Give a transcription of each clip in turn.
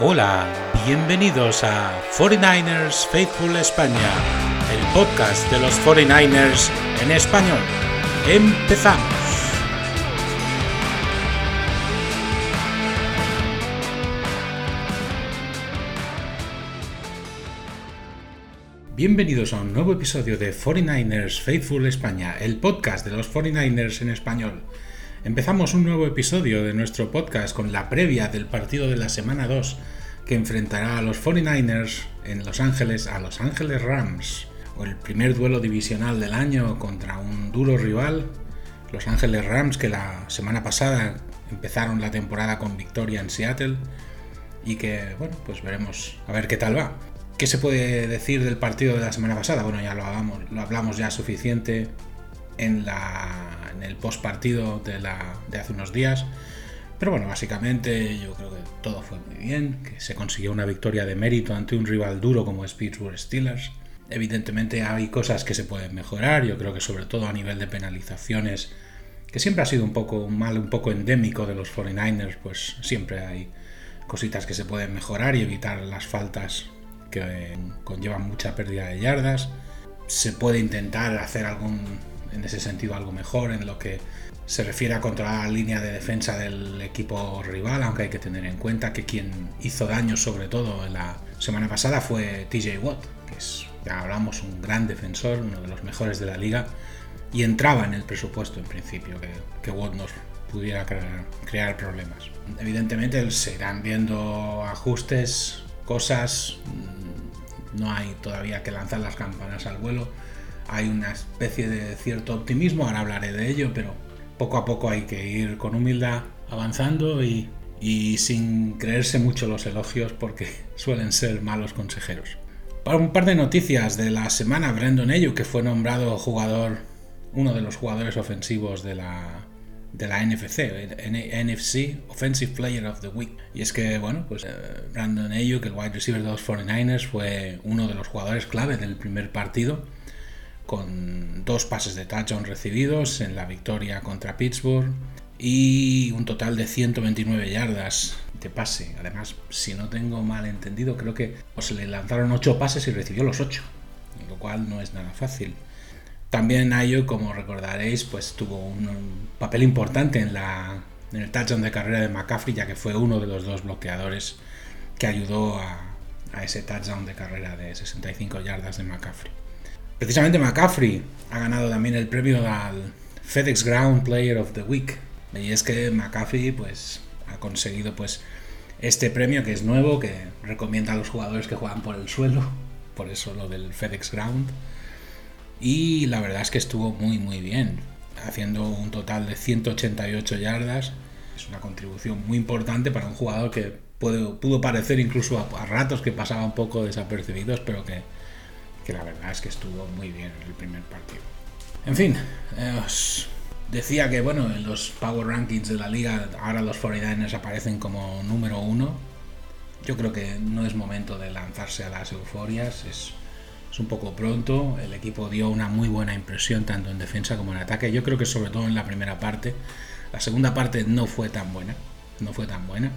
Hola, bienvenidos a 49ers Faithful España, el podcast de los 49ers en español. Empezamos. Bienvenidos a un nuevo episodio de 49ers Faithful España, el podcast de los 49ers en español. Empezamos un nuevo episodio de nuestro podcast con la previa del partido de la semana 2 que enfrentará a los 49ers en Los Ángeles a Los Ángeles Rams, el primer duelo divisional del año contra un duro rival, Los Ángeles Rams que la semana pasada empezaron la temporada con victoria en Seattle y que, bueno, pues veremos a ver qué tal va. ¿Qué se puede decir del partido de la semana pasada? Bueno, ya lo hablamos, lo hablamos ya suficiente en, la, en el post partido de, la, de hace unos días. Pero bueno, básicamente yo creo que todo fue muy bien, que se consiguió una victoria de mérito ante un rival duro como es Pittsburgh Steelers. Evidentemente hay cosas que se pueden mejorar, yo creo que sobre todo a nivel de penalizaciones, que siempre ha sido un poco un mal un poco endémico de los 49ers, pues siempre hay cositas que se pueden mejorar y evitar las faltas que conllevan mucha pérdida de yardas. Se puede intentar hacer algún en ese sentido algo mejor en lo que se refiere a controlar la línea de defensa del equipo rival, aunque hay que tener en cuenta que quien hizo daño sobre todo en la semana pasada fue TJ Watt, que es, ya hablamos, un gran defensor, uno de los mejores de la liga, y entraba en el presupuesto en principio que, que Watt nos pudiera crear, crear problemas. Evidentemente se irán viendo ajustes, cosas, mm, no hay todavía que lanzar las campanas al vuelo, hay una especie de cierto optimismo, ahora hablaré de ello, pero poco a poco hay que ir con humildad avanzando y, sin creerse mucho los elogios porque suelen ser malos consejeros. Para un par de noticias de la semana, Brandon Ayu, que fue nombrado jugador, uno de los jugadores ofensivos de la, de la NFC, NFC Offensive Player of the Week. Y es que, bueno, pues eh, Brandon Ayu, que el wide receiver de los 49ers, fue uno de los jugadores clave del primer partido con dos pases de touchdown recibidos en la victoria contra Pittsburgh y un total de 129 yardas de pase. Además, si no tengo mal entendido, creo que se le lanzaron 8 pases y recibió los 8, lo cual no es nada fácil. También Ayo, como recordaréis, pues tuvo un, papel importante en, la, en el touchdown de carrera de McCaffrey, ya que fue uno de los dos bloqueadores que ayudó a, a ese touchdown de carrera de 65 yardas de McCaffrey. Precisamente McCaffrey ha ganado también el premio al FedEx Ground Player of the Week. Y es que McCaffrey pues, ha conseguido pues, este premio que es nuevo, que recomienda a los jugadores que juegan por el suelo, por eso lo del FedEx Ground. Y la verdad es que estuvo muy muy bien, haciendo un total de 188 yardas. Es una contribución muy importante para un jugador que pudo parecer incluso a ratos que pasaba un poco desapercibidos, pero que que la verdad es que estuvo muy bien en el primer partido. En fin, eh, os decía que bueno, en los Power Rankings de la liga ahora los 49ers aparecen como número uno. Yo creo que no es momento de lanzarse a las euforias, es, es un poco pronto. El equipo dio una muy buena impresión tanto en defensa como en ataque. Yo creo que sobre todo en la primera parte. La segunda parte no fue tan buena, no fue tan buena.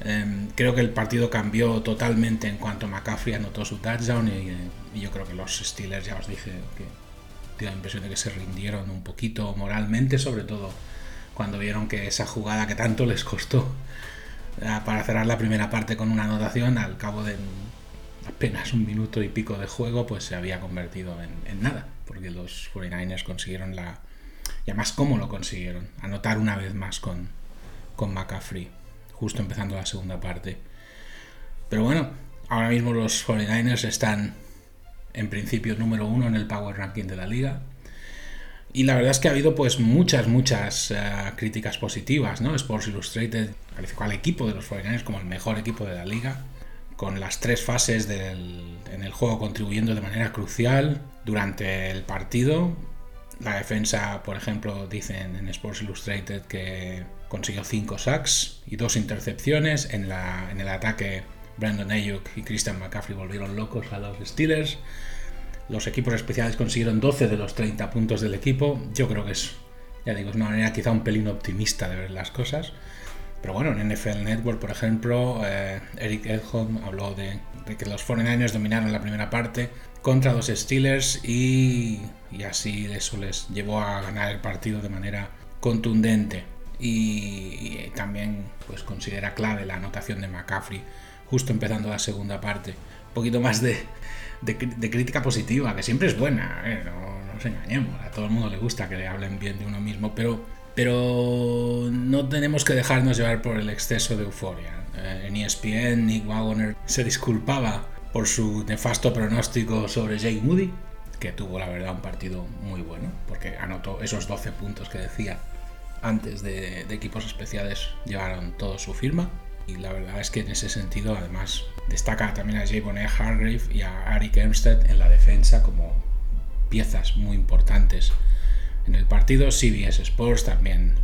Em, creo que el partido cambió totalmente en cuanto McCaffrey anotó su touchdown y, yo creo que los Steelers, ya os dije, que dio la impresión de que se rindieron un poquito moralmente, sobre todo cuando vieron que esa jugada que tanto les costó eh, para cerrar la primera parte con una anotación, al cabo de apenas un minuto y pico de juego, pues se había convertido en, nada, porque los 49ers consiguieron la... Y además, ¿cómo lo consiguieron? Anotar una vez más con, con McCaffrey justo empezando la segunda parte. Pero bueno, ahora mismo los 49ers están en principio número uno en el Power Ranking de la liga. Y la verdad es que ha habido pues muchas, muchas eh, críticas positivas, ¿no? Sports Illustrated calificó al equipo de los 49ers como el mejor equipo de la liga, con las tres fases en el juego contribuyendo de manera crucial durante el partido. La defensa, por ejemplo, dicen en Sports Illustrated que consiguió 5 sacks y 2 intercepciones. En, la, en el ataque, Brandon Ayuk y Christian McCaffrey volvieron locos a los Steelers. Los equipos especiales consiguieron 12 de los 30 puntos del equipo. Yo creo que es, ya digo, es una manera quizá un pelín optimista de ver las cosas. Pero bueno, en NFL Network, por ejemplo, eh, Eric Edholm habló de, que los 49ers dominaron la primera parte contra los Steelers y, y así eso les llevó a ganar el partido de manera contundente. Y, también pues considera clave la anotación de McCaffrey justo empezando la segunda parte. Un poquito más de, crítica positiva, que siempre es buena, ¿eh? no, nos engañemos, a todo el mundo le gusta que le hablen bien de uno mismo, pero, pero no tenemos que dejarnos llevar por el exceso de euforia. Eh, en ESPN, Nick Wagoner se disculpaba por su nefasto pronóstico sobre Jake Moody, que tuvo la verdad un partido muy bueno, porque anotó esos 12 puntos que decía antes de, equipos especiales llevaron todo su firma. Y la verdad es que en ese sentido, además, destaca también a Javon Hargrave y a Ari Kempstead en la defensa como piezas muy importantes en el partido. CBS Sports también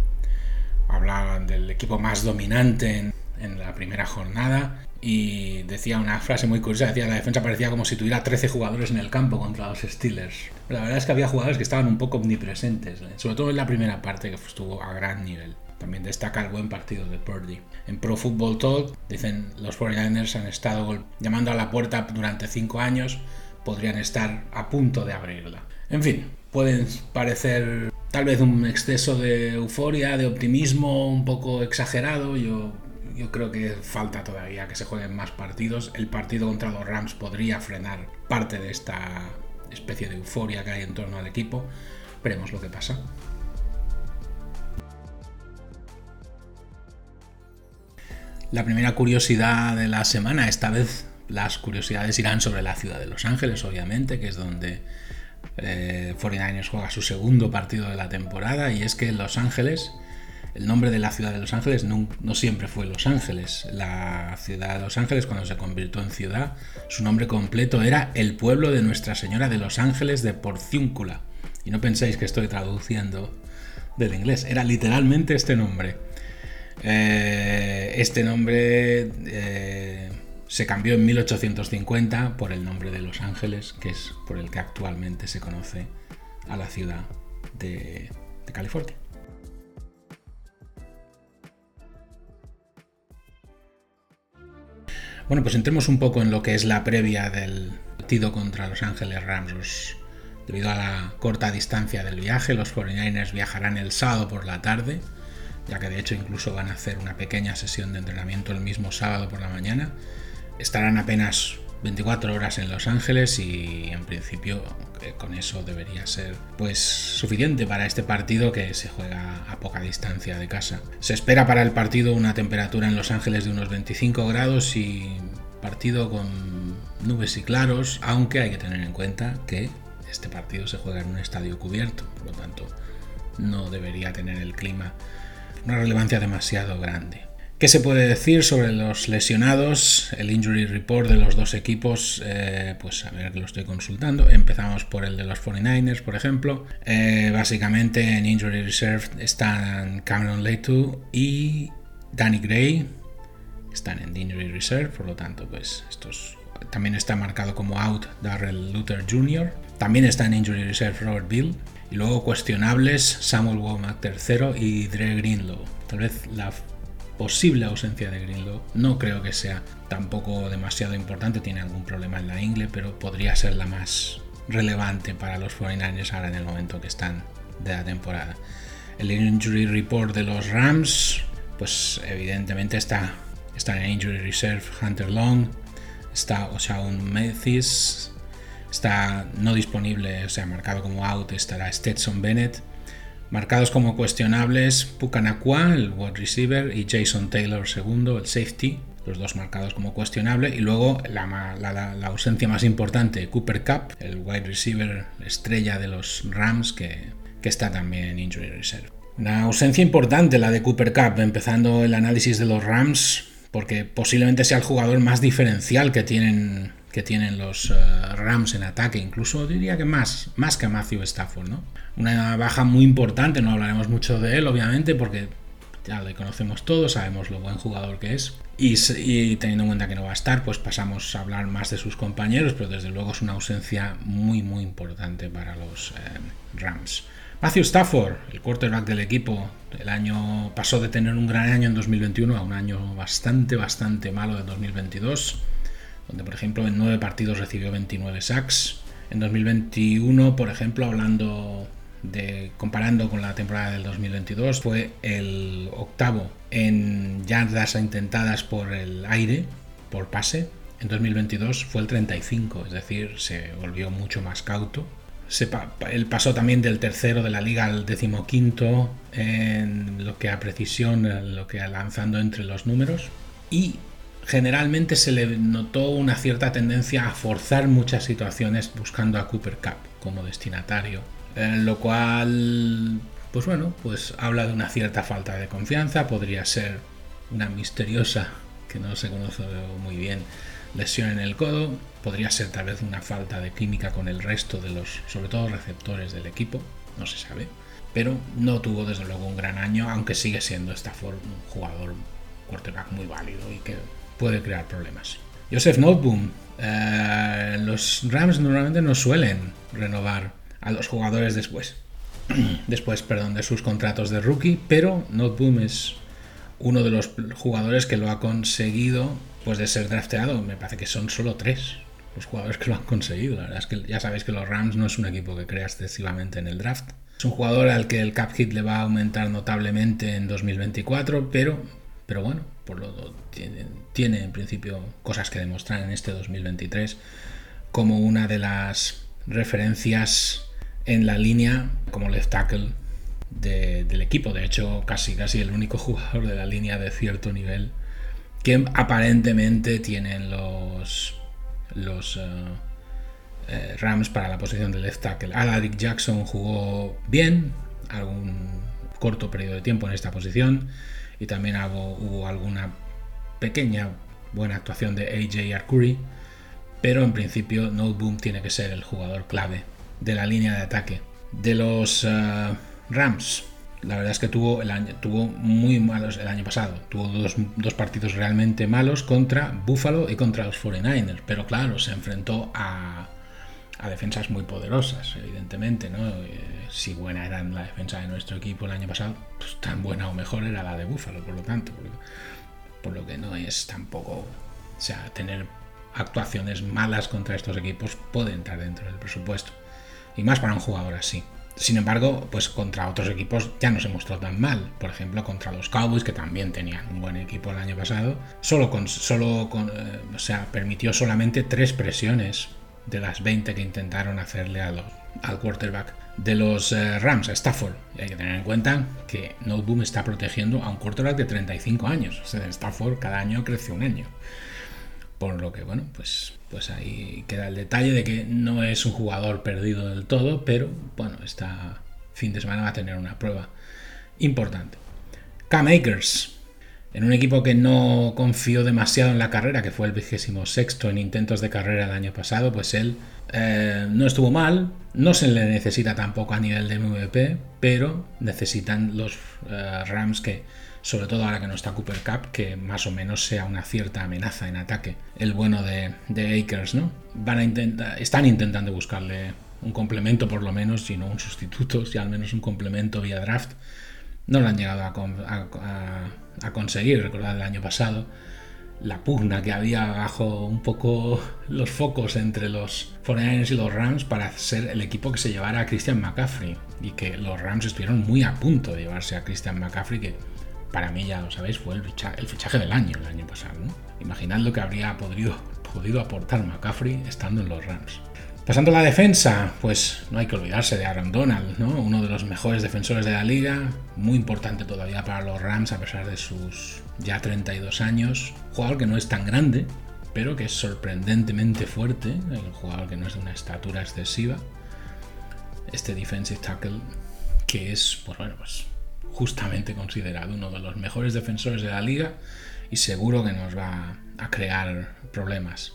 hablaban del equipo más dominante en la primera jornada y decía una frase muy curiosa, decía la defensa parecía como si tuviera 13 jugadores en el campo contra los Steelers. La verdad es que había jugadores que estaban un poco omnipresentes, ¿eh? sobre todo en la primera parte que estuvo a gran nivel. También destaca el buen partido de Purdy. En Pro Football Talk dicen los 49ers han estado llamando a la puerta durante 5 años, podrían estar a punto de abrirla. En fin, pueden parecer tal vez un exceso de euforia, de optimismo un poco exagerado. Yo yo creo que falta todavía que se jueguen más partidos. El partido contra los Rams podría frenar parte de esta especie de euforia que hay en torno al equipo. Veremos lo que pasa. La primera curiosidad de la semana, esta vez las curiosidades irán sobre la ciudad de Los Ángeles, obviamente, que es donde eh, 49ers juega su segundo partido de la temporada, y es que Los Ángeles el nombre de la ciudad de Los Ángeles no, siempre fue Los Ángeles. La ciudad de Los Ángeles, cuando se convirtió en ciudad, su nombre completo era el pueblo de Nuestra Señora de Los Ángeles de Porciúncula. Y no penséis que estoy traduciendo del inglés, era literalmente este nombre. Eh, este nombre eh, se cambió en 1850 por el nombre de Los Ángeles, que es por el que actualmente se conoce a la ciudad de California. Bueno, pues entremos un poco en lo que es la previa del partido contra Los Ángeles Rams. debido a la corta distancia del viaje, los 49ers viajarán el sábado por la tarde, ya que de hecho incluso van a hacer una pequeña sesión de entrenamiento el mismo sábado por la mañana. Estarán apenas 24 horas en Los Ángeles y en principio con eso debería ser pues suficiente para este partido que se juega a poca distancia de casa. Se espera para el partido una temperatura en Los Ángeles de unos 25 grados y partido con nubes y claros, aunque hay que tener en cuenta que este partido se juega en un estadio cubierto, por lo tanto no debería tener el clima una relevancia demasiado grande. ¿Qué se puede decir sobre los lesionados? El injury report de los dos equipos, eh, pues a ver que lo estoy consultando. Empezamos por el de los 49ers, por ejemplo. Eh, básicamente en injury reserve están Cameron Leighton y Danny Gray. Están en injury reserve, por lo tanto, pues estos también está marcado como out Darrell Luther Jr. También está en injury reserve Robert Bill. Y luego cuestionables Samuel Womack III y Dre Greenlow. Tal vez la posible ausencia de Greenlow. No creo que sea tampoco demasiado importante, tiene algún problema en la ingle, pero podría ser la más relevante para los 49ers ahora en el momento que están de la temporada. El injury report de los Rams, pues evidentemente está, está en injury reserve Hunter Long, está Oshaun Mathis, está no disponible, o sea, marcado como out, estará Stetson Bennett Marcados como cuestionables Pucanacua, el wide receiver, y Jason Taylor segundo, el safety, los dos marcados como cuestionable. Y luego la, ausencia más importante, Cooper Cup, el wide receiver estrella de los Rams, que, que está también en injury reserve. Una ausencia importante la de Cooper Cup, empezando el análisis de los Rams, porque posiblemente sea el jugador más diferencial que tienen que tienen los eh, Rams en ataque, incluso diría que más, más que Matthew Stafford, ¿no? Una baja muy importante, no hablaremos mucho de él, obviamente, porque ya le conocemos todos, sabemos lo buen jugador que es. Y, teniendo en cuenta que no va a estar, pues pasamos a hablar más de sus compañeros, pero desde luego es una ausencia muy, muy importante para los eh, Rams. Matthew Stafford, el quarterback del equipo, el año pasó de tener un gran año en 2021 a un año bastante, bastante malo de 2022, donde por ejemplo en nueve partidos recibió 29 sacks. En 2021, por ejemplo, hablando de comparando con la temporada del 2022, fue el octavo en yardas intentadas por el aire, por pase. En 2022 fue el 35, es decir, se volvió mucho más cauto él pasó también del tercero de la liga al decimoquinto en lo que a precisión, en lo que a lanzando entre los números. Y generalmente se le notó una cierta tendencia a forzar muchas situaciones buscando a Cooper Cup como destinatario. lo cual, pues bueno, pues habla de una cierta falta de confianza, podría ser una misteriosa, que no se conoce muy bien, lesión en el codo, podría ser tal vez una falta de química con el resto de los, sobre todo receptores del equipo, no se sabe, pero no tuvo desde luego un gran año, aunque sigue siendo Stafford un jugador quarterback muy válido y que puede crear problemas. Joseph Noteboom, eh, los Rams normalmente no suelen renovar a los jugadores después, después, perdón, de sus contratos de rookie, pero Noteboom es uno de los jugadores que lo ha conseguido pues de ser drafteado, me parece que son solo tres los jugadores que lo han conseguido. La verdad es que ya sabéis que los Rams no es un equipo que crea excesivamente en el draft. Es un jugador al que el cap hit le va a aumentar notablemente en 2024, pero, pero bueno, por lo, tiene, en principio cosas que demostrar en este 2023 como una de las referencias en la línea como left tackle del equipo. De hecho, casi, casi el único jugador de la línea de cierto nivel que aparentemente tienen los, los eh, eh, Rams para la posición de left tackle. Alaric Jackson jugó bien, algún corto periodo de tiempo en esta posición y también hubo, alguna pequeña buena actuación de AJ Arcuri, pero en principio Noteboom tiene que ser el jugador clave de la línea de ataque. De los eh, Rams, la verdad es que tuvo, el año, tuvo muy malos el año pasado. Tuvo dos, partidos realmente malos contra Buffalo y contra los 49ers. Pero claro, se enfrentó a, defensas muy poderosas, evidentemente. ¿no? Eh, si buena era la defensa de nuestro equipo el año pasado, pues tan buena o mejor era la de Buffalo, por lo tanto. por lo que no es tampoco. O sea, tener actuaciones malas contra estos equipos puede entrar dentro del presupuesto. Y más para un jugador así. Sin embargo, pues contra otros equipos ya no se mostró tan mal. Por ejemplo, contra los Cowboys, que también tenían un buen equipo el año pasado, solo con, solo con, eh, o sea, permitió solamente tres presiones de las 20 que intentaron hacerle a los, al quarterback de los eh, Rams, a Stafford. Y hay que tener en cuenta que Noteboom está protegiendo a un quarterback de 35 años. O sea, Stafford cada año crece un año. Por lo que, bueno, pues, pues ahí queda el detalle de que no es un jugador perdido del todo, pero bueno, esta fin de semana va a tener una prueba importante. Cam Akers, en un equipo que no confió demasiado en la carrera, que fue el vigésimo sexto en intentos de carrera el año pasado, pues él eh, no estuvo mal, no se le necesita tampoco a nivel de MVP, pero necesitan los eh, Rams que sobre todo ahora que no está Cooper Cup, que más o menos sea una cierta amenaza en ataque. El bueno de, de Akers, ¿no? Van a intentar, están intentando buscarle un complemento por lo menos, si no un sustituto, si al menos un complemento vía draft. No lo han llegado a, conseguir, recordad el año pasado la pugna que había bajo un poco los focos entre los 49ers y los Rams para ser el equipo que se llevara a Christian McCaffrey y que los Rams estuvieron muy a punto de llevarse a Christian McCaffrey que para mí ya lo sabéis, fue el fichaje, del año, el año pasado. Imaginad lo que habría podido, podido aportar McCaffrey estando en los Rams. Pasando a la defensa, pues no hay que olvidarse de Aaron Donald, ¿no? uno de los mejores defensores de la liga, muy importante todavía para los Rams a pesar de sus ya 32 años. Jugador que no es tan grande, pero que es sorprendentemente fuerte, el jugador que no es de una estatura excesiva. Este defensive tackle que es, pues bueno, pues justamente considerado uno de los mejores defensores de la liga y seguro que nos va a crear problemas.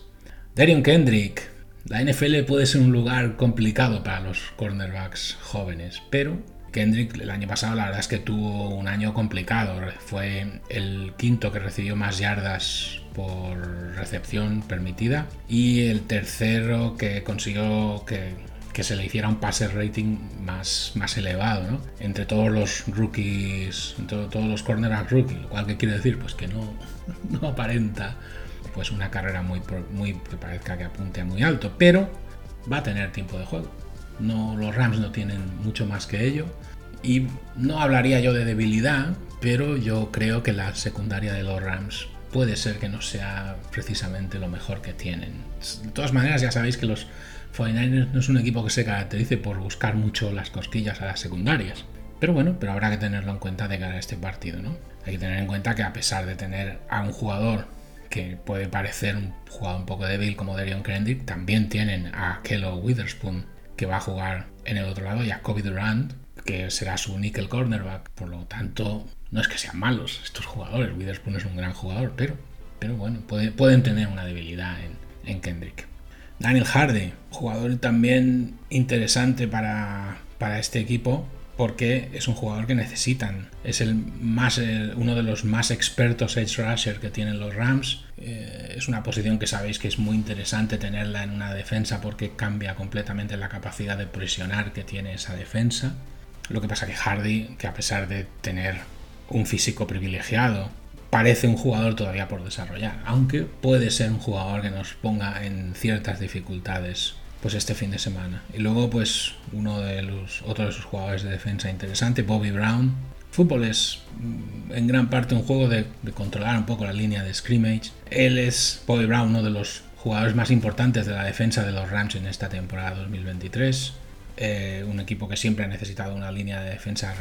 Darion Kendrick. La NFL puede ser un lugar complicado para los cornerbacks jóvenes, pero Kendrick el año pasado la verdad es que tuvo un año complicado. Fue el quinto que recibió más yardas por recepción permitida y el tercero que consiguió que, que se le hiciera un passer rating más, más elevado, ¿no? Entre todos los rookies, entre todos los cornerbacks rookies, lo cual que quiere decir pues que no, no aparenta pues una carrera muy, muy que parezca que apunte muy alto, pero va a tener tiempo de juego. No, los Rams no tienen mucho más que ello. Y no hablaría yo de debilidad, pero yo creo que la secundaria de los Rams puede ser que no sea precisamente lo mejor que tienen. De todas maneras, ya sabéis que los 49ers no es un equipo que se caracterice por buscar mucho las cosquillas a las secundarias. Pero bueno, pero habrá que tenerlo en cuenta de cara a este partido, ¿no? Hay que tener en cuenta que a pesar de tener a un jugador que puede parecer un jugador un poco débil como Darion Kendrick, también tienen a Kello Witherspoon, que va a jugar en el otro lado, y a Kobe Durant, que será su nickel cornerback. Por lo tanto, no es que sean malos estos jugadores. Witherspoon es un gran jugador, pero, pero bueno, pueden tener una debilidad en, en Kendrick. Daniel Hardy, jugador también interesante para, para este equipo, porque es un jugador que necesitan. Es el más, uno de los más expertos edge rusher que tienen los Rams. Eh, es una posición que sabéis que es muy interesante tenerla en una defensa porque cambia completamente la capacidad de presionar que tiene esa defensa. Lo que pasa que Hardy, que a pesar de tener un físico privilegiado, parece un jugador todavía por desarrollar, aunque puede ser un jugador que nos ponga en ciertas dificultades pues este fin de semana. Y luego pues uno de los otros de sus jugadores de defensa interesante, Bobby Brown. Fútbol es mm, en gran parte un juego de, controlar un poco la línea de scrimmage. Él es Bobby Brown, uno de los jugadores más importantes de la defensa de los Rams en esta temporada 2023. Eh, un equipo que siempre ha necesitado una línea de defensa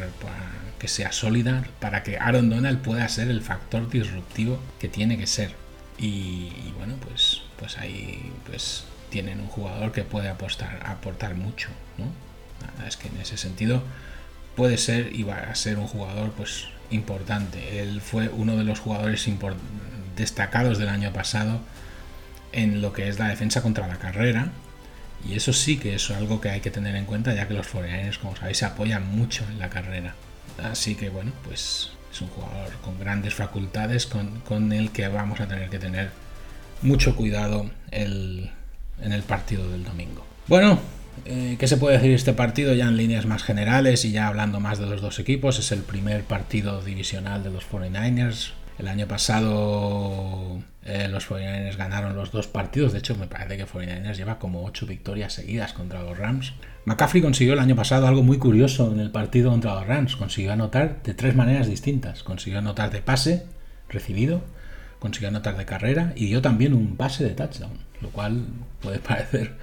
que sea sólida para que Aaron Donald pueda ser el factor disruptivo que tiene que ser. Y, bueno, pues, pues ahí pues tienen un jugador que puede apostar, aportar mucho. Es que en ese sentido puede ser y va a ser un jugador pues importante. Él fue uno de los jugadores destacados del año pasado en lo que es la defensa contra la carrera. Y eso sí que es algo que hay que tener en cuenta, ya que los 49 como sabéis, se apoyan mucho en la carrera. Así que bueno, pues es un jugador con grandes facultades con, con el que vamos a tener que tener mucho cuidado el, en el partido del domingo. Bueno, eh, ¿qué se puede decir de este partido ya en líneas más generales y ya hablando más de los dos equipos? Es el primer partido divisional de los 49ers. El año pasado eh, los 49ers ganaron los dos partidos. De hecho, me parece que 49ers lleva como ocho victorias seguidas contra los Rams. McCaffrey consiguió el año pasado algo muy curioso en el partido contra los Rams. Consiguió anotar de tres maneras distintas. Consiguió anotar de pase recibido, consiguió anotar de carrera y dio también un pase de touchdown lo cual puede parecer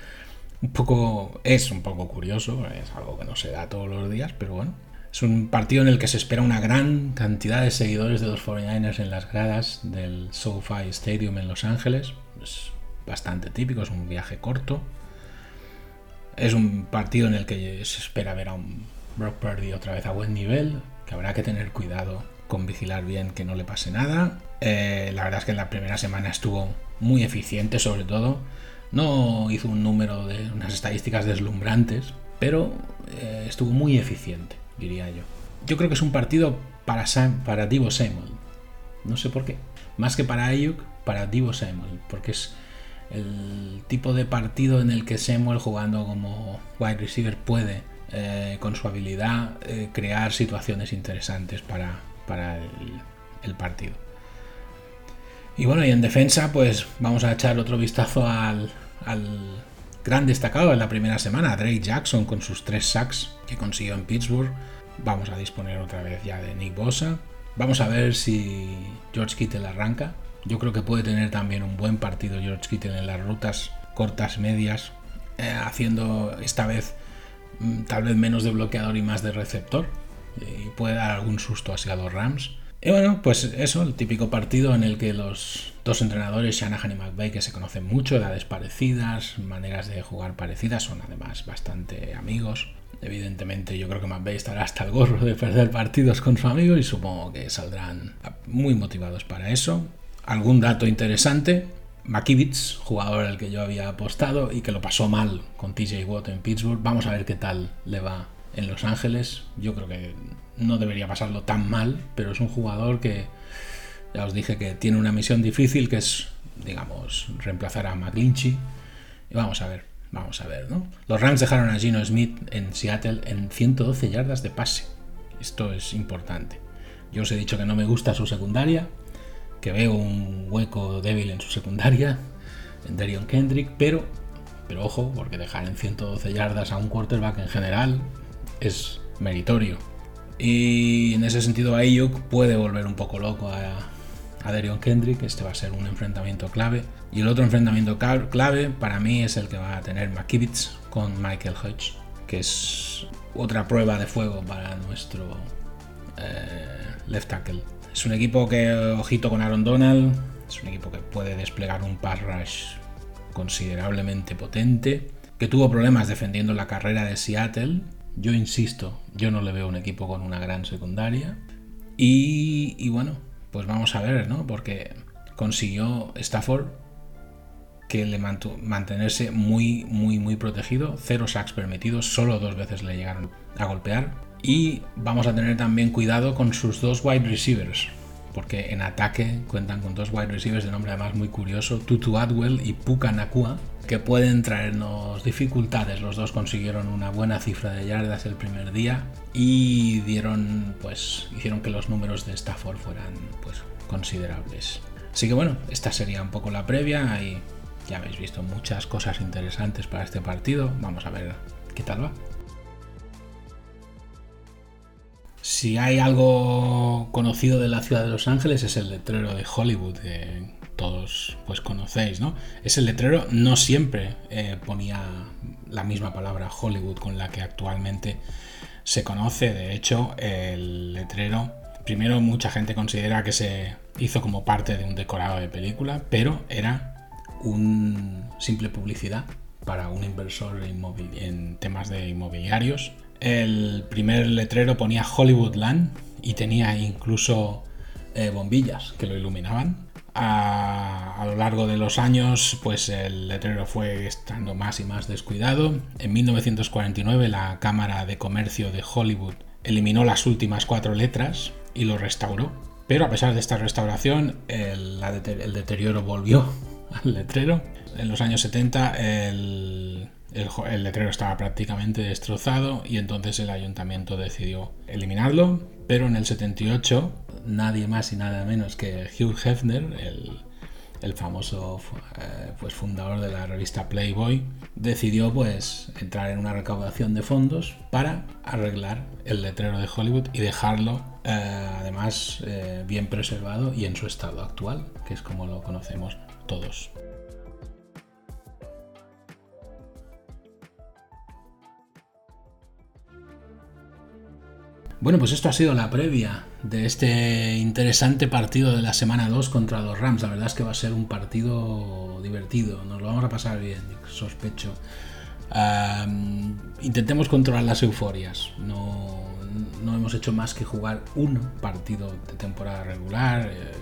un poco, es un poco curioso, es algo que no se da todos los días, pero bueno. Es un partido en el que se espera una gran cantidad de seguidores de los 49ers en las gradas del SoFi Stadium en Los Ángeles. Es bastante típico, es un viaje corto. Es un partido en el que se espera ver a un Brock Purdy otra vez a buen nivel, que habrá que tener cuidado con vigilar bien que no le pase nada. Eh, la verdad es que en la primera semana estuvo muy eficiente sobre todo. No hizo un número de unas estadísticas deslumbrantes, pero eh, estuvo muy eficiente, diría yo. Yo creo que es un partido para, para Divo Samuel. No sé por qué. Más que para Ayuk, para Divo Samuel. Porque es el tipo de partido en el que Samuel jugando como wide receiver puede, eh, con su habilidad, crear situaciones interesantes para, para el, partido. Y bueno, y en defensa, pues vamos a echar otro vistazo al, gran destacado en la primera semana, Drake Jackson, con sus tres sacks que consiguió en Pittsburgh. Vamos a disponer otra vez ya de Nick Bosa. Vamos a ver si George Kittle arranca. Yo creo que puede tener también un buen partido George Kittle en las rutas cortas, medias, eh, haciendo esta vez mm, tal vez menos de bloqueador y más de receptor y puede dar algún susto así a los Rams. Y bueno, pues eso, el típico partido en el que los dos entrenadores, Shanahan y McVay, que se conocen mucho, edades parecidas, maneras de jugar parecidas, son además bastante amigos. Evidentemente yo creo que McVay estará hasta el gorro de perder partidos con su amigo y supongo que saldrán muy motivados para eso. Algún dato interesante, McKivitz, jugador al que yo había apostado y que lo pasó mal con TJ Watt en Pittsburgh, vamos a ver qué tal le va en Los Ángeles. Yo creo que no debería pasarlo tan mal, pero es un jugador que ya os dije que tiene una misión difícil que es, digamos, reemplazar a McGlinchy. Y vamos a ver, Vamos a ver, ¿no? Los Rams dejaron a Gino Smith en Seattle en 112 yardas de pase. Esto es importante. Yo os he dicho que no me gusta su secundaria, que veo un hueco débil en su secundaria, en Darion Kendrick, pero, pero ojo, porque dejar en 112 yardas a un quarterback en general es meritorio. Y en ese sentido Ayuk puede volver un poco loco a, a Darion Kendrick, este va a ser un enfrentamiento clave. Y el otro enfrentamiento clave para mí es el que va a tener McKivitz con Michael Hodge, que es otra prueba de fuego para nuestro eh, left tackle. Es un equipo que, ojito con Aaron Donald, es un equipo que puede desplegar un pass rush considerablemente potente, que tuvo problemas defendiendo la carrera de Seattle. Yo insisto, yo no le veo un equipo con una gran secundaria. Y, bueno, pues vamos a ver, ¿no? Porque consiguió Stafford que le mantenerse muy, muy, muy protegido. Cero sacks permitidos, solo dos veces le llegaron a golpear. Y vamos a tener también cuidado con sus dos wide receivers, porque en ataque cuentan con dos wide receivers de nombre además muy curioso, Tutu Adwell y Puka Nakua, que pueden traernos dificultades. Los dos consiguieron una buena cifra de yardas el primer día y dieron, pues, hicieron que los números de Stafford fueran, pues, considerables. Así que bueno, esta sería un poco la previa y ya habéis visto muchas cosas interesantes para este partido. Vamos a ver qué tal va. Si hay algo conocido de la ciudad de Los Ángeles es el letrero de Hollywood, que todos pues conocéis, ¿no? Ese letrero no siempre eh, ponía la misma palabra Hollywood con la que actualmente se conoce. De hecho, el letrero, primero mucha gente considera que se hizo como parte de un decorado de película, pero era un simple publicidad para un inversor en temas de inmobiliarios el primer letrero ponía Hollywoodland y tenía incluso eh, bombillas que lo iluminaban. A, lo largo de los años, pues el letrero fue estando más y más descuidado. En 1949 la Cámara de Comercio de Hollywood eliminó las últimas cuatro letras y lo restauró. Pero a pesar de esta restauración, el, el deterioro volvió al letrero. En los años 70 el, el, letrero estaba prácticamente destrozado y entonces el ayuntamiento decidió eliminarlo, pero en el 78 nadie más y nada menos que Hugh Hefner, el, famoso eh, pues, fundador de la revista Playboy, decidió pues entrar en una recaudación de fondos para arreglar el letrero de Hollywood y dejarlo eh, además eh, bien preservado y en su estado actual, que es como lo conocemos todos. Bueno, pues esto ha sido la previa de este interesante partido de la semana 2 contra los Rams. La verdad es que va a ser un partido divertido, nos lo vamos a pasar bien, sospecho. intentemos controlar las euforias. No, hemos hecho más que jugar un partido de temporada regular. Eh,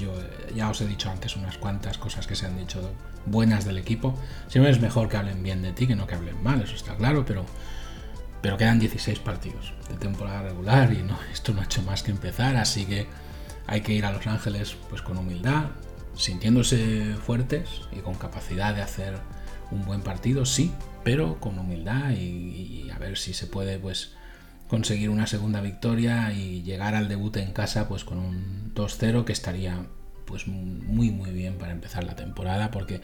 yo eh, ya os he dicho antes unas cuantas cosas que se han dicho buenas del equipo. Siempre es mejor que hablen bien de ti que no que hablen mal, eso está claro, pero pero quedan 16 partidos de temporada regular y no, esto no ha hecho más que empezar, así que hay que ir a Los Ángeles pues con humildad, sintiéndose fuertes y con capacidad de hacer un buen partido, sí, pero con humildad y, a ver si se puede pues conseguir una segunda victoria y llegar al debut en casa pues con un 2-0 que estaría pues muy muy bien para empezar la temporada porque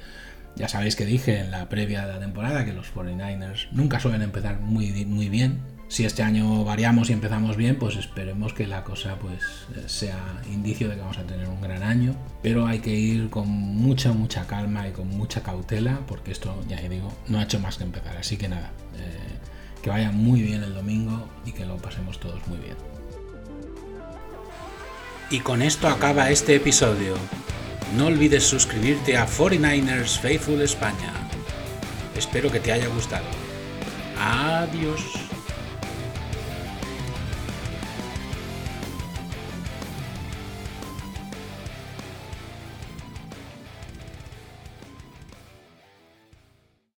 ya sabéis que dije en la previa de la temporada que los 49ers nunca suelen empezar muy, muy bien. Si este año variamos y empezamos bien, pues esperemos que la cosa pues eh, sea indicio de que vamos a tener un gran año. Pero hay que ir con mucha, mucha calma y con mucha cautela, porque esto, ya digo, no ha hecho más que empezar. Así que nada, eh, que vaya muy bien el domingo y que lo pasemos todos muy bien. Y con esto acaba este episodio. No olvides suscribirte a 49ers Faithful España. Espero que te haya gustado. Adiós.